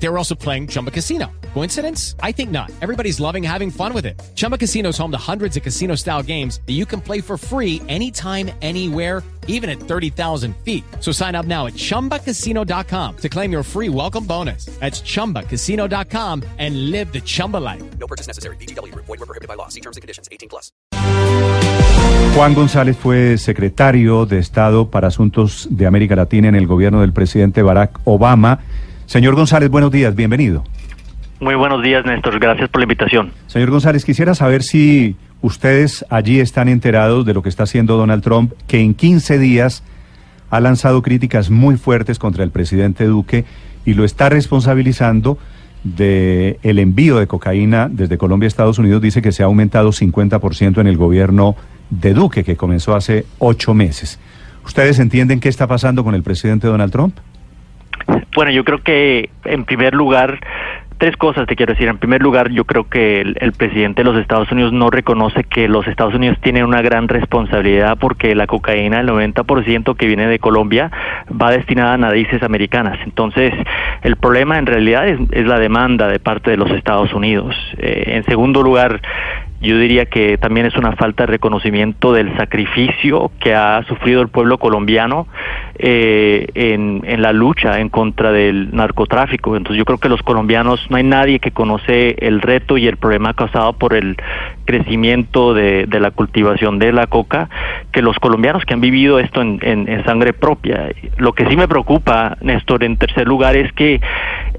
They were also playing Chumba Casino. Coincidence? I think not. Everybody's loving having fun with it. Chumba Casino is home to hundreds of casino style games that you can play for free anytime, anywhere, even at 30,000 feet. So sign up now at chumbacasino.com to claim your free welcome bonus. That's chumbacasino.com and live the Chumba life. No purchase necessary. BGW. Void were prohibited by law. See terms and conditions. 18 plus. Juan González fue secretario de Estado para Asuntos de América Latina en el gobierno del presidente Barack Obama. Señor González, buenos días, bienvenido. Muy buenos días, Néstor. Gracias por la invitación. Señor González, quisiera saber si ustedes allí están enterados de lo que está haciendo Donald Trump, que en 15 días ha lanzado críticas muy fuertes contra el presidente Duque y lo está responsabilizando de el envío de cocaína desde Colombia a Estados Unidos. Dice que se ha aumentado 50% en el gobierno de Duque, que comenzó hace ocho meses. ¿Ustedes entienden qué está pasando con el presidente Donald Trump? Bueno, yo creo que en primer lugar, tres cosas te quiero decir. En primer lugar, yo creo que el, el, presidente de los Estados Unidos no reconoce que los Estados Unidos tienen una gran responsabilidad porque la cocaína, el 90% que viene de Colombia, va destinada a narices americanas. Entonces, el problema en realidad es, es la demanda de parte de los Estados Unidos. Eh, en segundo lugar, yo diría que también es una falta de reconocimiento del sacrificio que ha sufrido el pueblo colombiano eh, en, en, la lucha en contra del narcotráfico. Entonces yo creo que los colombianos, no hay nadie que conoce el reto y el problema causado por el crecimiento de, de la cultivación de la coca que los colombianos que han vivido esto en, en, en, sangre propia. Lo que sí me preocupa, Néstor, en tercer lugar, es que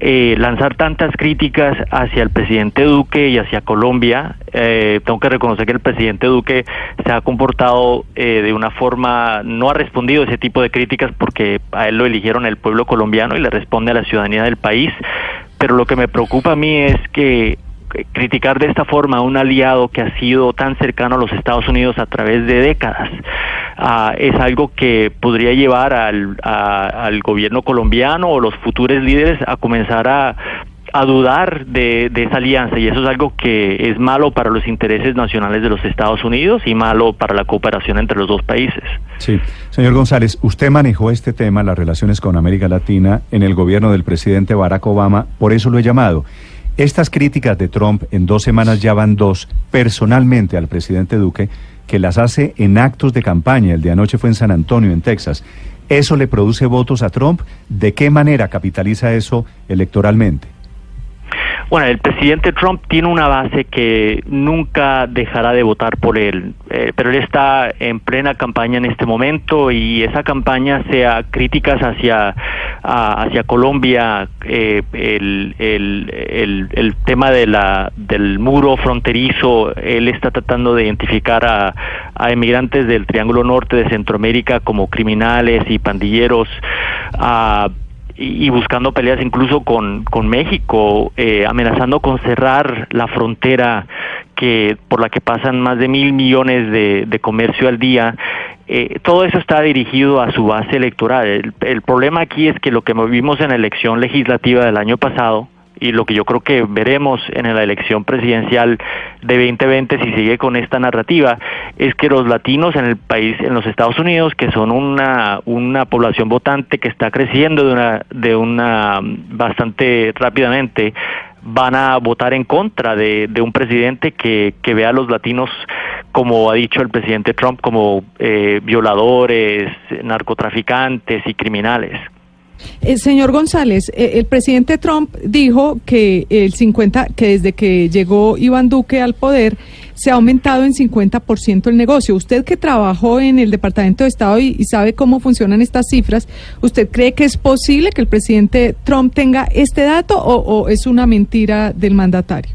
eh, lanzar tantas críticas hacia el presidente Duque y hacia Colombia, eh, tengo que reconocer que el presidente Duque se ha comportado eh, de una forma, no ha respondido a ese tipo de críticas porque a él lo eligieron el pueblo colombiano y le responde a la ciudadanía del país, pero lo que me preocupa a mí es que criticar de esta forma a un aliado que ha sido tan cercano a los Estados Unidos a través de décadas uh, es algo que podría llevar al, al gobierno colombiano o los futuros líderes a comenzar a a dudar de, de, esa alianza y eso es algo que es malo para los intereses nacionales de los Estados Unidos y malo para la cooperación entre los dos países. Sí, señor González, usted manejó este tema, las relaciones con América Latina, en el gobierno del presidente Barack Obama, por eso lo he llamado. Estas críticas de Trump en dos semanas ya van dos personalmente al presidente Duque, que las hace en actos de campaña. El de anoche fue en San Antonio, en Texas. ¿Eso le produce votos a Trump? ¿De qué manera capitaliza eso electoralmente? Bueno, el presidente Trump tiene una base que nunca dejará de votar por él, eh, pero él está en plena campaña en este momento y esa campaña sea críticas hacia a, hacia Colombia, eh, el, el, el, tema de la del muro fronterizo, él está tratando de identificar a, a emigrantes del Triángulo Norte de Centroamérica como criminales y pandilleros. a y buscando peleas incluso con, con México, eh, amenazando con cerrar la frontera que por la que pasan más de mil millones de, de comercio al día. Eh, todo eso está dirigido a su base electoral. El, el problema aquí es que lo que vimos en la elección legislativa del año pasado, y lo que yo creo que veremos en la elección presidencial de 2020 si sigue con esta narrativa es que los latinos en el país en los Estados Unidos que son una una población votante que está creciendo de una de una bastante rápidamente van a votar en contra de, un presidente que, que vea a los latinos como ha dicho el presidente Trump como eh, violadores narcotraficantes y criminales eh, señor González, eh, el presidente Trump dijo que el 50, que desde que llegó Iván Duque al poder se ha aumentado en 50% el negocio. Usted que trabajó en el Departamento de Estado y, sabe cómo funcionan estas cifras, ¿usted cree que es posible que el presidente Trump tenga este dato o, es una mentira del mandatario?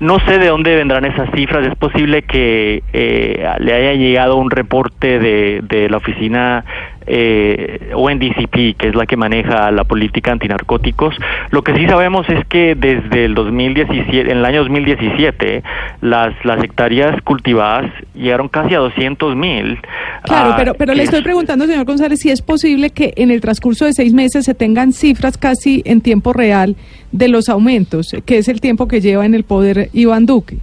No sé de dónde vendrán esas cifras. Es posible que eh, le haya llegado un reporte de la oficina eh, ONDCP, que es la que maneja la política antinarcóticos. Lo que sí sabemos es que desde el 2017, en el año 2017, las, las hectáreas cultivadas llegaron casi a 200 mil. Claro, pero, pero le estoy preguntando, señor González, si es posible que en el transcurso de seis meses se tengan cifras casi en tiempo real de los aumentos, que es el tiempo que lleva en el poder Iván Duque.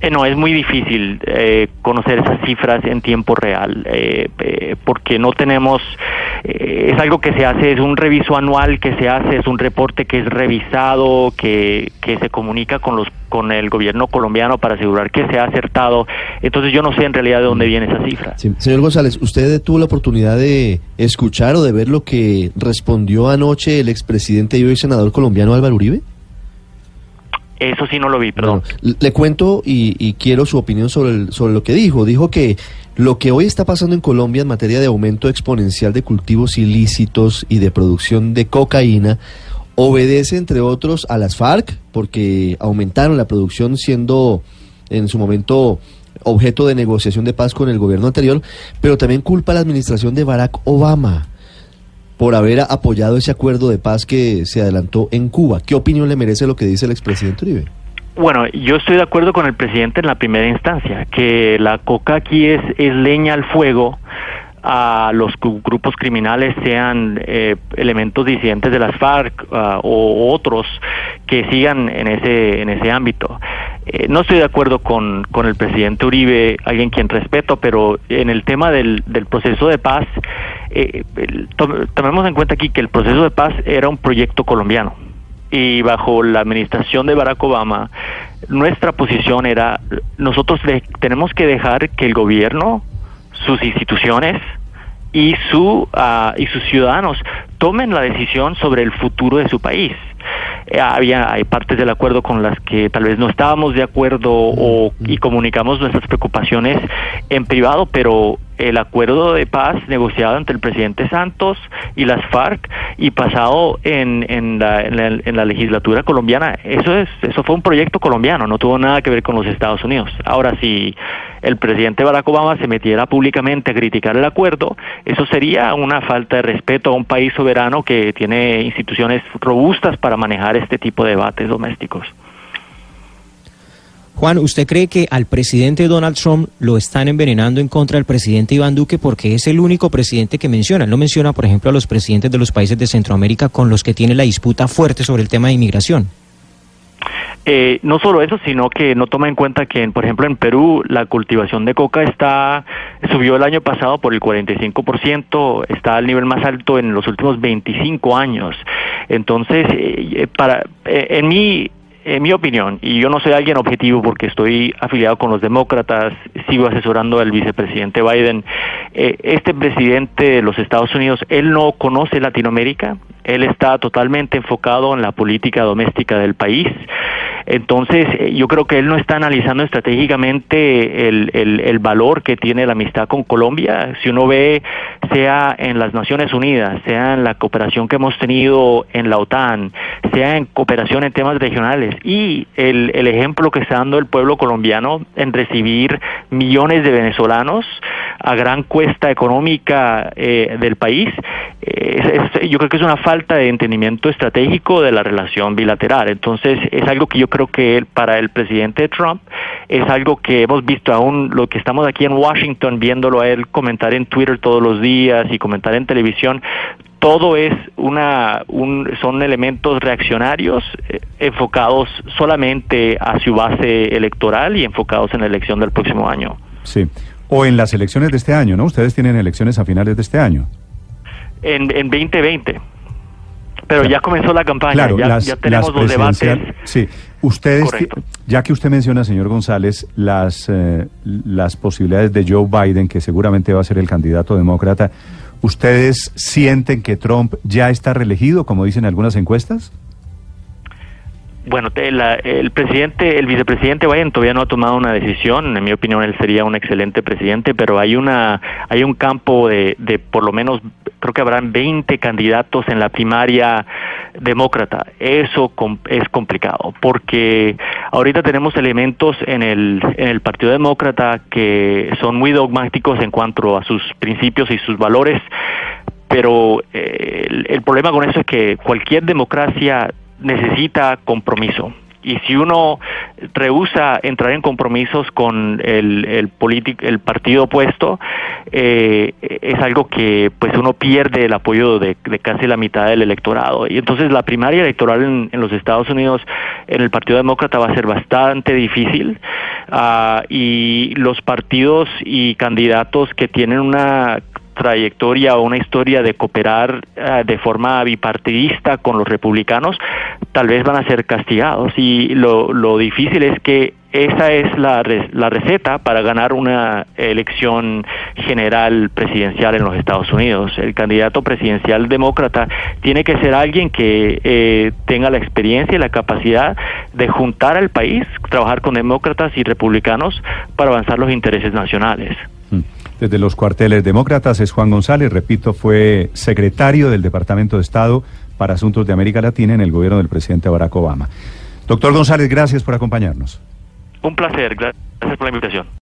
Eh, no, es muy difícil eh, conocer esas cifras en tiempo real, eh, eh, porque no tenemos, eh, es algo que se hace, es un reviso anual que se hace, es un reporte que es revisado, que, que se comunica con los con el gobierno colombiano para asegurar que se ha acertado. Entonces yo no sé en realidad de dónde viene esa cifra. Sí. Señor González, ¿usted tuvo la oportunidad de escuchar o de ver lo que respondió anoche el expresidente y hoy senador colombiano Álvaro Uribe? Eso sí no lo vi, perdón. Le cuento y, quiero su opinión sobre, sobre lo que dijo. Dijo que lo que hoy está pasando en Colombia en materia de aumento exponencial de cultivos ilícitos y de producción de cocaína obedece, entre otros, a las FARC, porque aumentaron la producción siendo en su momento objeto de negociación de paz con el gobierno anterior, pero también culpa a la administración de Barack Obama por haber apoyado ese acuerdo de paz que se adelantó en Cuba. ¿Qué opinión le merece lo que dice el expresidente Uribe? Bueno, yo estoy de acuerdo con el presidente en la primera instancia, que la coca aquí es, es leña al fuego a los gru- grupos criminales, sean eh, elementos disidentes de las FARC ah, o otros que sigan en ese, en ese ámbito. Eh, no estoy de acuerdo con, con el presidente Uribe, alguien quien respeto, pero en el tema del, del proceso de paz, eh, tomemos en cuenta aquí que el proceso de paz era un proyecto colombiano y bajo la administración de Barack Obama, nuestra posición era, nosotros tenemos que dejar que el gobierno, sus instituciones y, su, ah, y sus ciudadanos tomen la decisión sobre el futuro de su país. Eh, había hay partes del acuerdo con las que tal vez no estábamos de acuerdo o y comunicamos nuestras preocupaciones en privado, pero el acuerdo de paz negociado entre el presidente Santos y las FARC y pasado en, en, la, legislatura colombiana, eso es eso fue un proyecto colombiano, no tuvo nada que ver con los Estados Unidos. Ahora si el presidente Barack Obama se metiera públicamente a criticar el acuerdo, eso sería una falta de respeto a un país soberano que tiene instituciones robustas para manejar este tipo de debates domésticos. Juan, ¿usted cree que al presidente Donald Trump lo están envenenando en contra del presidente Iván Duque porque es el único presidente que menciona? No menciona, por ejemplo, a los presidentes de los países de Centroamérica con los que tiene la disputa fuerte sobre el tema de inmigración. Eh, no solo eso, sino que no toma en cuenta que, por ejemplo, en Perú la cultivación de coca está subió el año pasado por el 45%, está al nivel más alto en los últimos 25 años. Entonces, eh, eh, para eh, en mi en mi opinión, y yo no soy alguien objetivo porque estoy afiliado con los demócratas, sigo asesorando al vicepresidente Biden, eh, este presidente de los Estados Unidos, él no conoce Latinoamérica, él está totalmente enfocado en la política doméstica del país. Entonces, eh, yo creo que él no está analizando estratégicamente el, el, el valor que tiene la amistad con Colombia. Si uno ve, sea en las Naciones Unidas, sea en la cooperación que hemos tenido en la OTAN, sea en cooperación en temas regionales y el, el ejemplo que está dando el pueblo colombiano en recibir millones de venezolanos a gran cuesta económica eh, del país, eh, es- es- yo creo que es una falta de entendimiento estratégico de la relación bilateral. Entonces, es algo que yo creo que para el presidente Trump es algo que hemos visto aún, lo que estamos aquí en Washington viéndolo a él comentar en Twitter todos los días y comentar en televisión, todo es una un, son elementos reaccionarios eh, enfocados solamente a su base electoral y enfocados en la elección del próximo año. Sí. O en las elecciones de este año, ¿no? Ustedes tienen elecciones a finales de este año. En, en 2020. Pero ya comenzó la campaña, Claro, ya, las, ya tenemos las los debates. Sí, ustedes, ya que usted menciona, señor González, las, eh, las posibilidades de Joe Biden, que seguramente va a ser el candidato demócrata, ¿ustedes sienten que Trump ya está reelegido, como dicen algunas encuestas? Bueno, la- el presidente, el vicepresidente Biden todavía no ha tomado una decisión. En mi opinión, él sería un excelente presidente, pero hay una, hay un campo de, de por lo menos, creo que habrán 20 candidatos en la primaria demócrata. Eso es complicado, porque ahorita tenemos elementos en el, en el Partido Demócrata que son muy dogmáticos en cuanto a sus principios y sus valores, pero eh, el problema con eso es que cualquier democracia necesita compromiso. Y si uno rehúsa entrar en compromisos con el, el, el partido opuesto, eh, es algo que pues uno pierde el apoyo de, casi la mitad del electorado. Y entonces la primaria electoral en, los Estados Unidos en el Partido Demócrata va a ser bastante difícil uh, y los partidos y candidatos que tienen una trayectoria o una historia de cooperar uh, de forma bipartidista con los republicanos, tal vez van a ser castigados. Y lo, lo difícil es que esa es la, la receta para ganar una elección general presidencial en los Estados Unidos. El candidato presidencial demócrata tiene que ser alguien que eh, tenga la experiencia y la capacidad de juntar al país, trabajar con demócratas y republicanos para avanzar los intereses nacionales. Desde los cuarteles demócratas es Juan González, repito, fue secretario del Departamento de Estado para Asuntos de América Latina en el gobierno del presidente Barack Obama. Doctor González, gracias por acompañarnos. Un placer, gracias por la invitación.